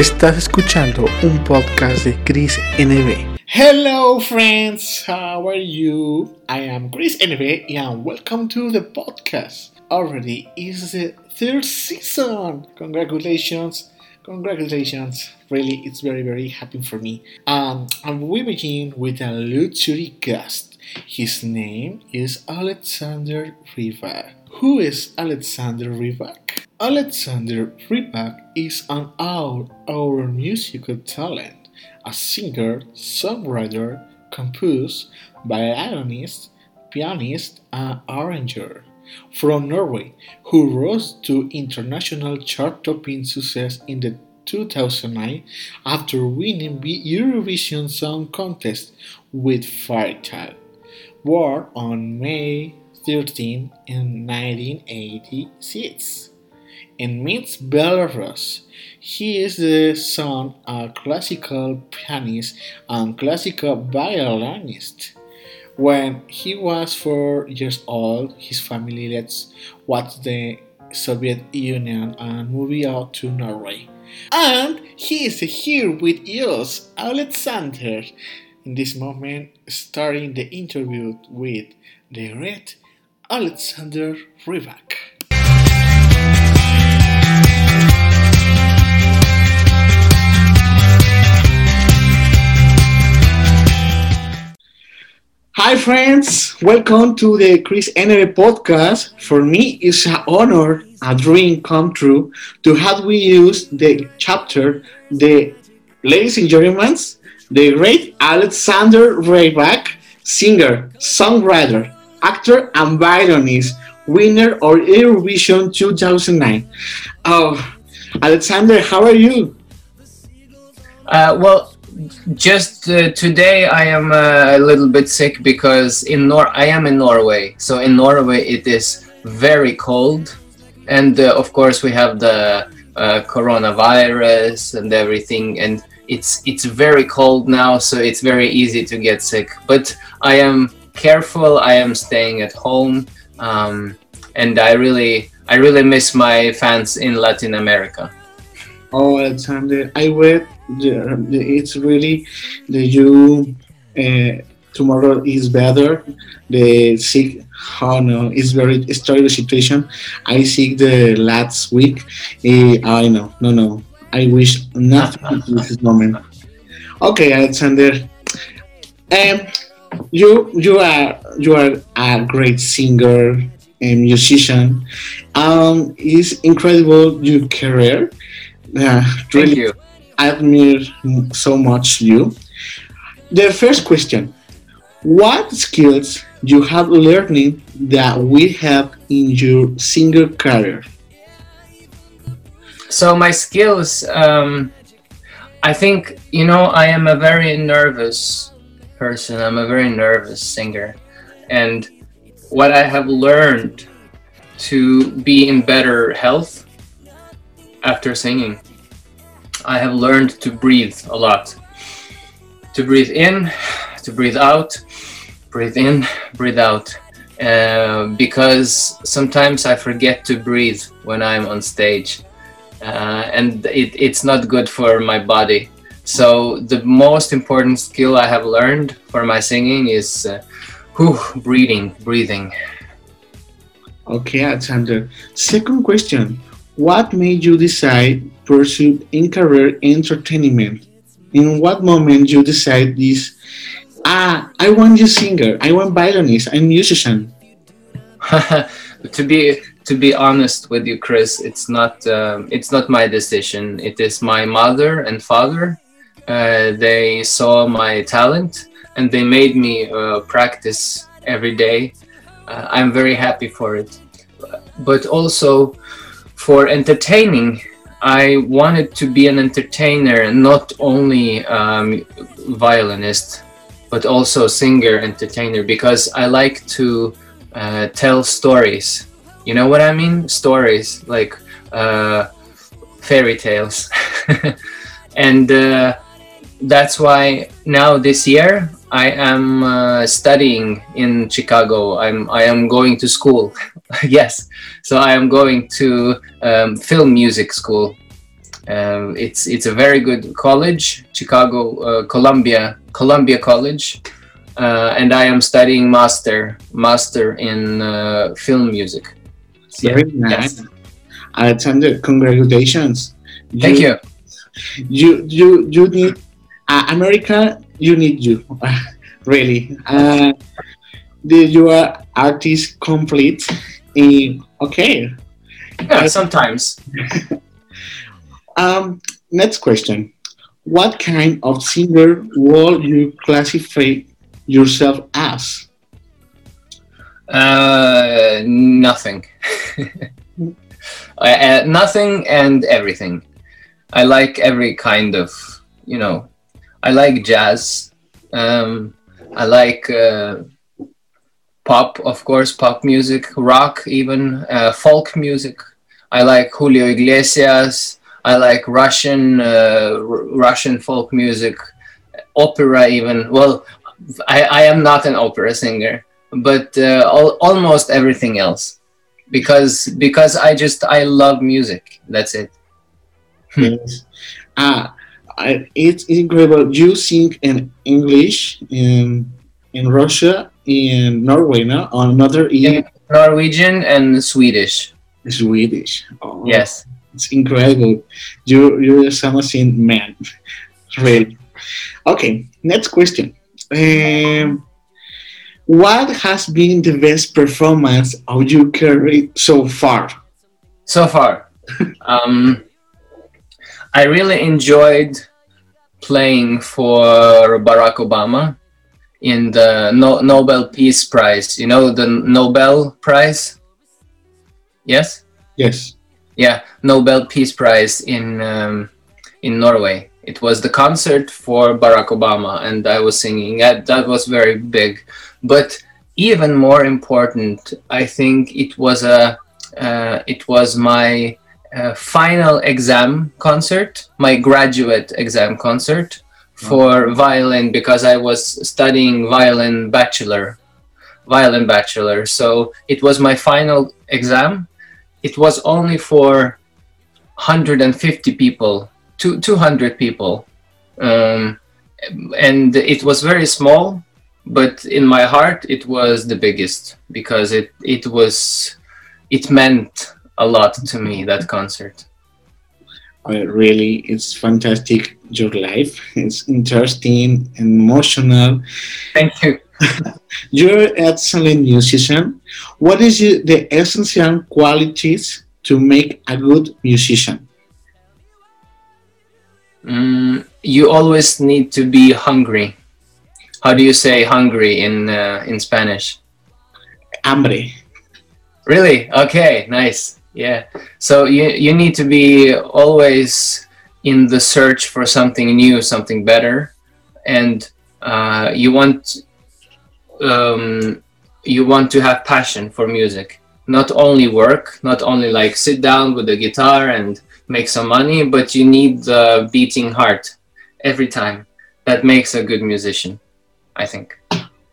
Estás escuchando un podcast de Chris NB. Hello, friends. How are you? I am Chris NB and welcome to the podcast. Already is the third season. Congratulations. Congratulations. Really, it's very, very happy for me. Um, and we begin with a luxury guest. His name is Alexander Rybak. Who is Alexander Rybak? Alexander Rybak is an all-over musical talent, a singer, songwriter, composer, violinist, pianist, and arranger from Norway, who rose to international chart-topping success in the 2009 after winning the Eurovision Song Contest with Fairytale. Born on May 13 in 1986 in Minsk, Belarus. He is the son of a classical pianist and classical violinist. When he was four years old, his family left what the Soviet Union and moved out to Norway. And he is here with us, Alexander. In this moment, starting the interview with the great Alexander Rybak. Hi, friends. Welcome to the Chris Energy podcast. For me, it's an honor, a dream come true to have we use the chapter, the ladies and gentlemen, the great Alexander Rybak, singer, songwriter, actor, and violinist, winner of Eurovision 2009. Oh, Alexander, how are you? Uh, well, just uh, today I am uh, a little bit sick because in Nor I am in Norway. So in Norway it is very cold, and uh, of course we have the uh, coronavirus and everything, and it's it's very cold now, so it's very easy to get sick. But I am careful. I am staying at home, um, and I really I really miss my fans in Latin America. Oh, Alexander, I read it's really the you uh, tomorrow is better. The sick, oh no, it's very terrible situation. I see the last week. Uh, I know, no, no. I wish nothing to this moment. Okay, Alexander. Um, you you are you are a great singer and musician. Um, it's incredible your career. Uh, really, Thank you I admire so much you. The first question What skills you have learning that we have in your singer career? So, my skills, um, I think, you know, I am a very nervous person, I'm a very nervous singer. And what I have learned to be in better health after singing I have learned to breathe a lot. To breathe in, to breathe out, breathe in, breathe out. Uh, because sometimes I forget to breathe when I'm on stage, uh, and it, it's not good for my body. So the most important skill I have learned for my singing is uh, whew, breathing, breathing. Okay, Alexander. Second question: What made you decide pursue in career entertainment? In what moment you decide this? Ah, I want to singer. I want violinist. I'm musician. to be to be honest with you, Chris, it's not um, it's not my decision. It is my mother and father. Uh, they saw my talent and they made me uh, practice every day. Uh, I'm very happy for it. But also for entertaining, I wanted to be an entertainer, not only um, violinist, but also singer, entertainer, because I like to uh, tell stories. You know what I mean? Stories like uh, fairy tales, and uh, that's why now this year I am uh, studying in Chicago. I'm I am going to school. yes, so I am going to um, film music school, Um, it's it's a very good college, Chicago uh, Columbia Columbia College, uh, and I am studying master master in uh, film music. Very nice. Yes. Alexander, congratulations. Thank you. You you you need uh, America. You need you really. Uh, the your artist complete. In, okay. Yeah, sometimes. um, next question. What kind of singer will you classify yourself as? Uh, nothing. uh, nothing and everything. I like every kind of, you know, I like jazz. Um, I like uh, pop, of course, pop music, rock, even uh, folk music. I like Julio Iglesias. I like Russian uh, Russian folk music, opera, even. Well, I, I am not an opera singer, but uh, al- almost everything else, because because I just I love music. That's it. yes. Ah, it's incredible. You sing in English in in Russia, in Norway, no? On another in Norwegian and Swedish. Swedish. Oh, yes, it's incredible. You you're a amazing man, really. Okay, next question. Um, what has been the best performance of your career so far? So far, um, I really enjoyed playing for Barack Obama in the no- Nobel Peace Prize. You know the Nobel Prize? Yes. Yes. Yeah, Nobel Peace Prize in um, in Norway. It was the concert for Barack Obama, and I was singing. That that was very big, but even more important, I think it was a uh, it was my uh, final exam concert, my graduate exam concert for oh. violin because I was studying violin bachelor, violin bachelor. So it was my final exam. It was only for 150 people, two, 200 people. Um, and it was very small, but in my heart it was the biggest because it, it was, it meant a lot to me that concert. Uh, really, it's fantastic. Your life it's interesting, and emotional. Thank you. You're an excellent musician. What is the essential qualities to make a good musician? Mm, you always need to be hungry. How do you say hungry in uh, in Spanish? Hambre. Really? Okay, nice yeah. So you, you need to be always in the search for something new something better. And uh, you want um, you want to have passion for music. Not only work not only like sit down with the guitar and make some money but you need the beating heart every time. That makes a good musician i think.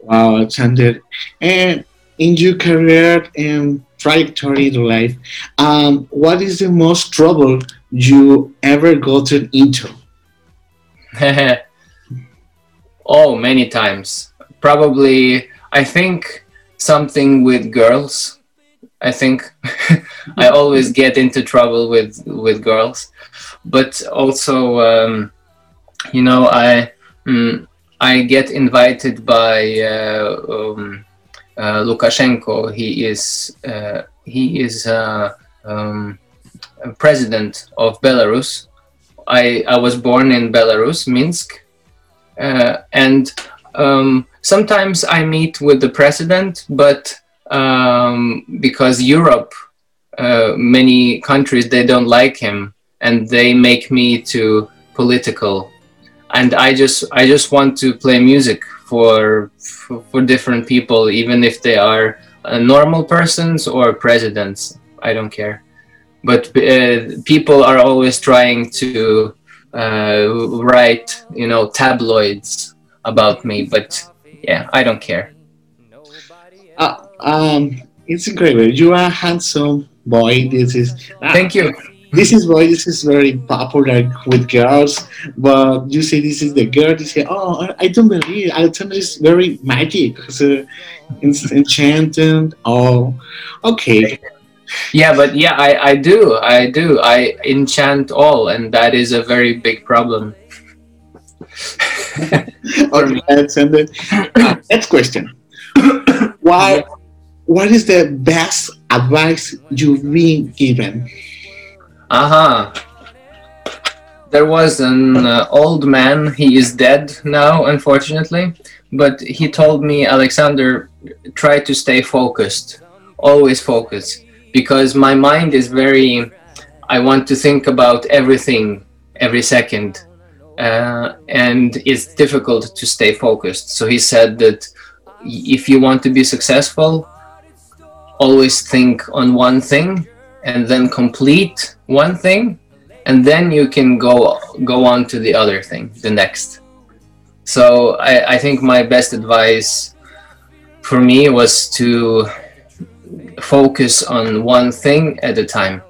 Wow Alexander. And in your career and trajectory in life, um, what is the most trouble you ever gotten into? oh, many times. Probably, I think something with girls. I think I always get into trouble with with girls, but also, um, you know, I mm, I get invited by. Uh, um, Lukashenko. He is uh, he is uh, um, president of Belarus. I I was born in Belarus, Minsk, and um, sometimes I meet with the president, but um, because Europe, uh, many countries, they don't like him, and they make me to political, and I just I just want to play music for for, different people, even if they are uh, normal persons or presidents. I don't care. But uh, people are always trying to uh, write, you know, tabloids about me. But yeah, I don't care. Uh, um, it's incredible. You are a handsome boy. This is. Thank you. This is why this is very popular with girls. But you say this is the girl, you say, oh, I don't believe Alexander is very magic, uh, enchanted. Oh, okay. Yeah, but yeah, I, I do, I do, I enchant all, and that is a very big problem. okay, Alexander. Uh, next question. Why? What is the best advice you've been given? Uh-huh. There was an uh, old man, he is dead now, unfortunately, but he told me, Alexander, try to stay focused, always focus, because my mind is very, I want to think about everything every second, uh, and it's difficult to stay focused. So he said that if you want to be successful, always think on one thing and then complete one thing and then you can go go on to the other thing the next. So I, I think my best advice for me was to focus on one thing at a time.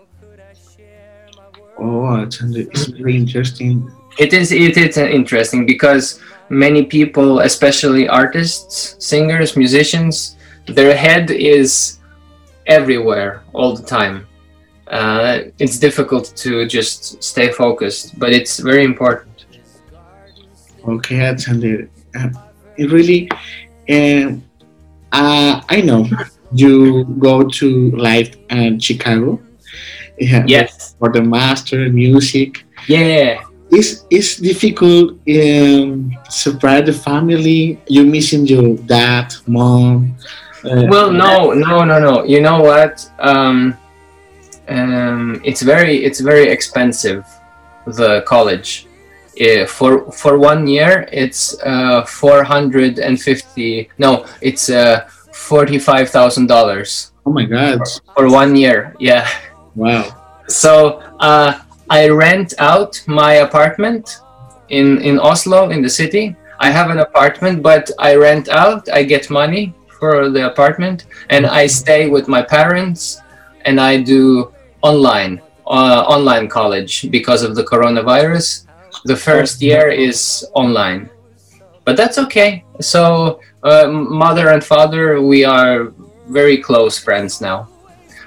Oh it's very interesting. It is it is interesting because many people especially artists singers musicians their head is everywhere all the time uh, it's difficult to just stay focused, but it's very important. Okay, Alexander. Uh, it really, uh, uh, I know you go to live in Chicago. Yeah, yes. For the master music. Yeah. It's, it's difficult um, separate the family. You missing your dad, mom. Uh, well, no, no, no, no. You know what? Um, um, it's very it's very expensive the college. Uh, for for one year it's uh, 450 no it's uh, $45000 oh my god. For one year yeah. Wow. So uh, i rent out my apartment in in oslo in the city. I have an apartment but i rent out i get money for the apartment and i stay with my parents and i do online uh, online college because of the coronavirus. The first year is online, but that's okay. So uh, mother and father, we are very close friends now.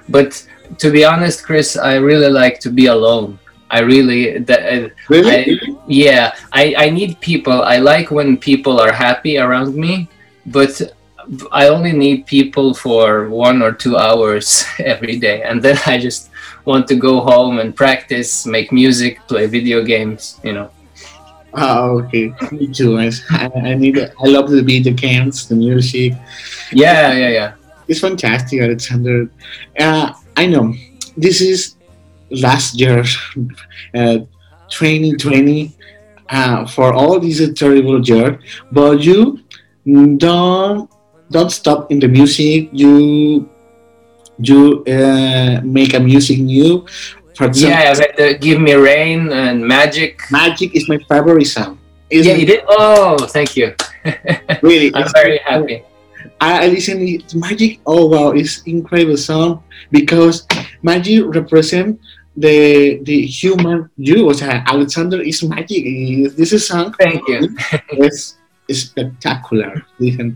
But to be honest, Chris, I really like to be alone. I really, that, uh, really? I, yeah, I, I need people. I like when people are happy around me, but I only need people for one or two hours every day, and then I just want to go home and practice, make music, play video games, you know. Oh, okay. Me too. I, I need. I love the video games, the music. Yeah, yeah, yeah. It's fantastic, Alexander. Uh, I know this is last year, uh, 2020. Uh, for all these a terrible year, but you don't don't stop in the music. You you uh, make a music new. Example, yeah, but, uh, give me rain and magic. Magic is my favorite song. Yeah, you did. Oh, thank you. really, I'm very happy. I, I listen to Magic. Oh wow, it's incredible song because Magic represent the the human you. Was Alexander is magic. This is song. Thank you. yes, spectacular.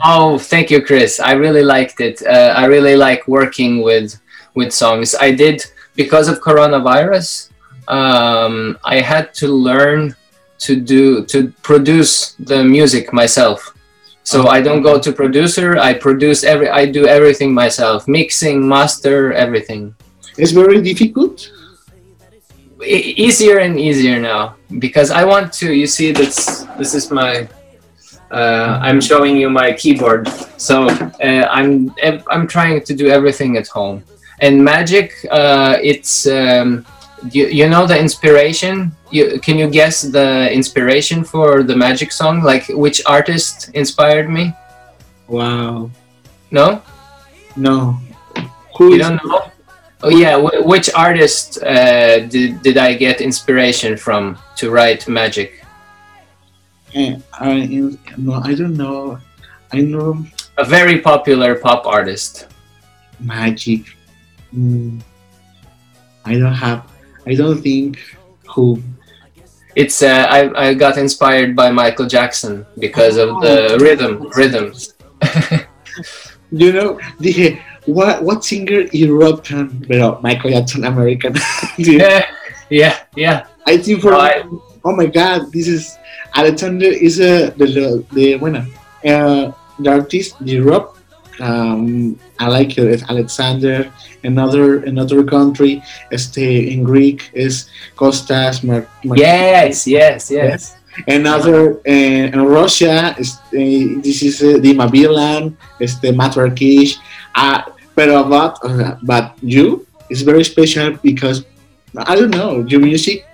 Oh, thank you, Chris. I really liked it. Uh, I really like working with with songs. I did because of coronavirus. Um, I had to learn to do to produce the music myself. So I don't go to producer. I produce every. I do everything myself: mixing, master, everything. It's very difficult. E- easier and easier now because I want to. You see, this this is my uh, I'm showing you my keyboard. So uh, I'm I'm trying to do everything at home. And Magic, uh, it's um, you, you know the inspiration. You, can you guess the inspiration for the Magic song? Like which artist inspired me? Wow. No. No. Who you don't know? Oh yeah, which artist uh, did did I get inspiration from to write Magic? I no, I don't know. I know a very popular pop artist. Magic. Mm, I don't have. I don't think who. It's uh, I I got inspired by Michael Jackson because of the rhythm rhythms. you know, dije, what what singer European, pero Michael Jackson American. yeah, yeah, yeah. I think for oh my god, this is Alexander is a the the bueno, uh, the artist Europe. Um, I like it. It's Alexander. Another another country, este in Greek is Kostas. Mar- Mar- yes, yes, yes. Another uh, in Russia is uh, this is uh, Dima Bilan, este Matarkish. Uh, but about uh, but you is very special because I don't know your music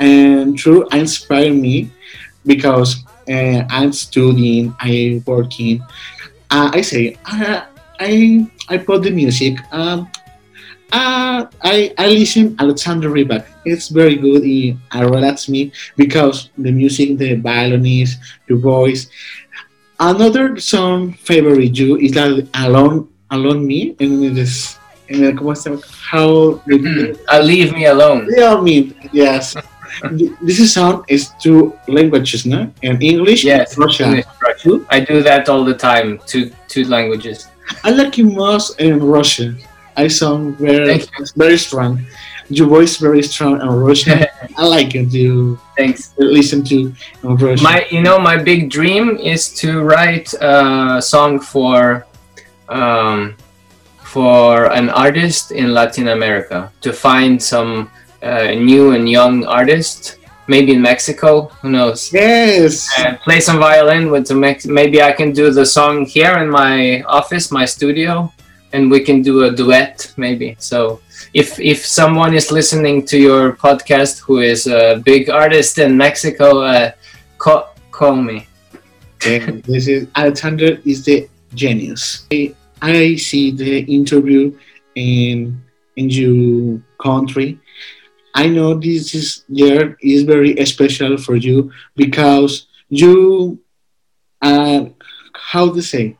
and true inspire me because uh, I'm studying, I'm working. Uh, I say uh, I I put the music. Um, uh, I I listen Alexander Rybak. It's very good. It uh, relax me because the music, the violinist, the voice. Another song favorite you is that alone alone me and it is and ¿cómo se how mm, uh, leave me alone. Leave me yes. this song is two languages, no? And English, yes, Russian. English, Russian. I do that all the time. Two two languages. I like you most in Russian. I sound very very strong. Your voice very strong in Russian. I like it to Thanks. listen to Russian. My you know my big dream is to write a song for um, for an artist in Latin America to find some uh, new and young artist, maybe in Mexico. Who knows? Yes. Uh, play some violin with some. Mex- maybe I can do the song here in my office, my studio, and we can do a duet. Maybe so. If if someone is listening to your podcast who is a big artist in Mexico, uh, call call me. And this is Alexander is the genius. I, I see the interview in in your country I know this is year is very special for you because you, uh, how to say,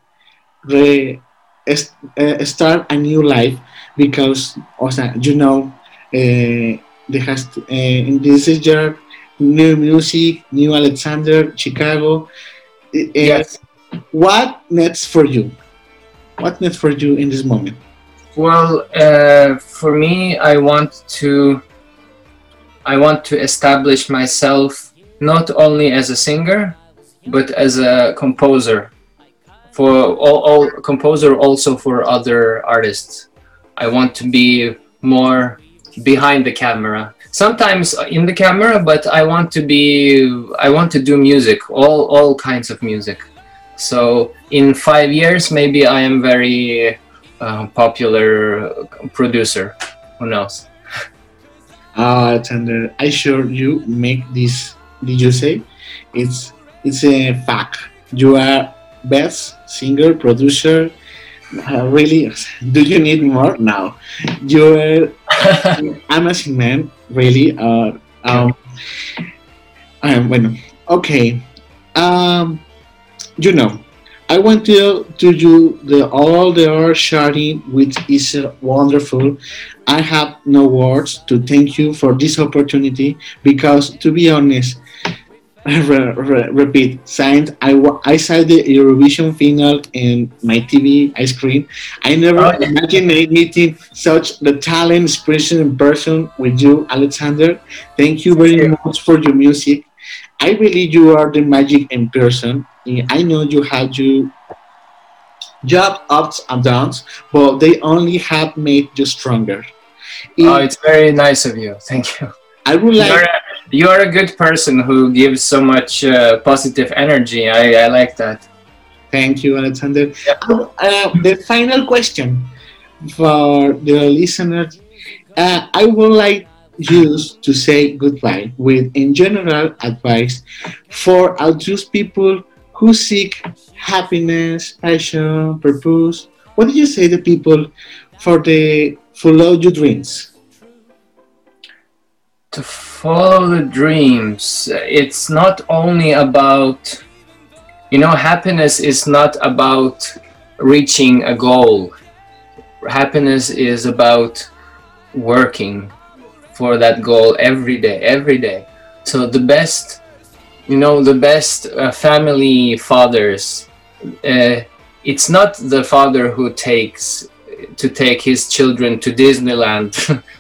re, uh, start a new life because, o sea, you know, uh, there has to, uh, in this year new music, new Alexander, Chicago. Uh, yes. What next for you? What next for you in this moment? Well, uh, for me, I want to I want to establish myself not only as a singer, but as a composer. For all, all composer, also for other artists. I want to be more behind the camera. Sometimes in the camera, but I want to be. I want to do music, all all kinds of music. So in five years, maybe I am very uh, popular producer. Who knows? Uh, Alexander, I sure you make this. Did you say? It's it's a fact. You are best singer, producer. Uh, really, do you need more now? You're amazing man. Really. Uh, um, um, bueno, okay. Um, you know, I want to to do the all the art sharing, which is wonderful. I have no words to thank you for this opportunity because, to be honest, re, re, repeat, signed. I, I saw the Eurovision final in my TV I screen. I never oh, imagined meeting such the talent expression in person with you, Alexander. Thank you very much for your music. I believe you are the magic in person. I know you had you job ups and downs, but they only have made you stronger. oh, it's very nice of you. Thank you. I would like. You're a, you're a good person who gives so much uh, positive energy. I, I like that. Thank you, Alexander. Yep. Uh, uh, the final question for the listeners uh, I would like you to say goodbye with, in general, advice for those people who seek happiness, passion, purpose. What do you say to people for the follow your dreams? To follow the dreams, it's not only about, you know, happiness is not about reaching a goal. Happiness is about working for that goal every day, every day. So the best, you know, the best uh, family fathers. Uh, it's not the father who takes to take his children to Disneyland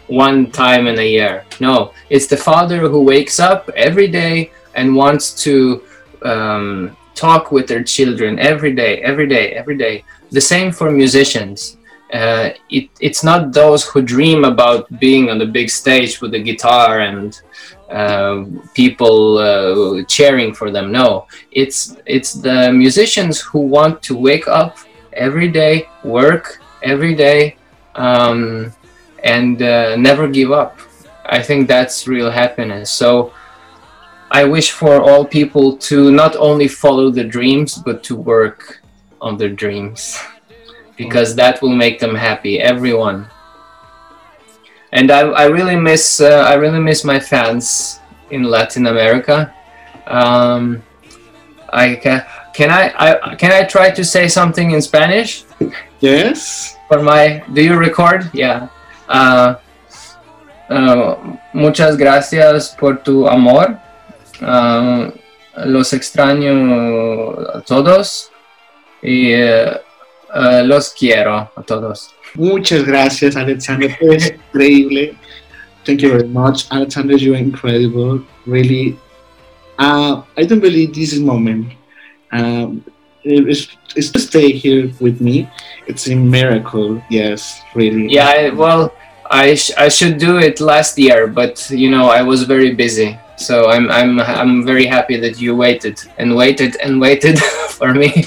one time in a year. No, it's the father who wakes up every day and wants to um, talk with their children every day, every day, every day. The same for musicians. Uh, it, it's not those who dream about being on the big stage with the guitar and uh, people uh, cheering for them. No, it's it's the musicians who want to wake up every day, work every day, um, and uh, never give up. I think that's real happiness. So I wish for all people to not only follow the dreams, but to work on their dreams because that will make them happy, everyone. And I, I really miss uh, I really miss my fans in Latin America. Um, I can can I, I can I try to say something in Spanish? Yes. For my do you record? Yeah. Uh, uh, muchas gracias por tu amor. Uh, los extraño a todos y uh, los quiero a todos. Muchas gracias, Alexander. Es increíble. Thank you very much, Alexander. You're incredible. Really, uh, I don't believe this is moment. Um, it's, it's to stay here with me. It's a miracle. Yes, really. Yeah. I, well, I sh- I should do it last year, but you know I was very busy. So I'm I'm I'm very happy that you waited and waited and waited for me.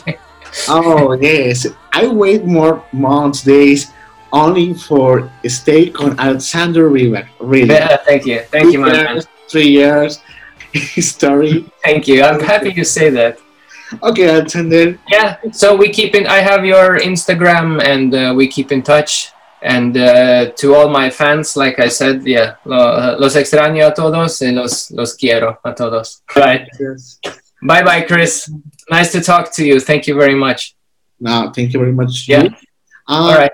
Oh yes, I wait more months, days, only for a stay on Alexander Rybak. Really. Yeah, thank you, thank you, my years, man. Three years, story. Thank you. I'm happy you say that. Okay, Alexander. Yeah. So we keep in. I have your Instagram, and uh, we keep in touch. And uh, to all my fans, like I said, yeah, los extraño a todos y los, los quiero a todos. Right. Yes. Bye bye, Chris. Nice to talk to you. Thank you very much. No, thank you very much. Yeah. Uh, All right.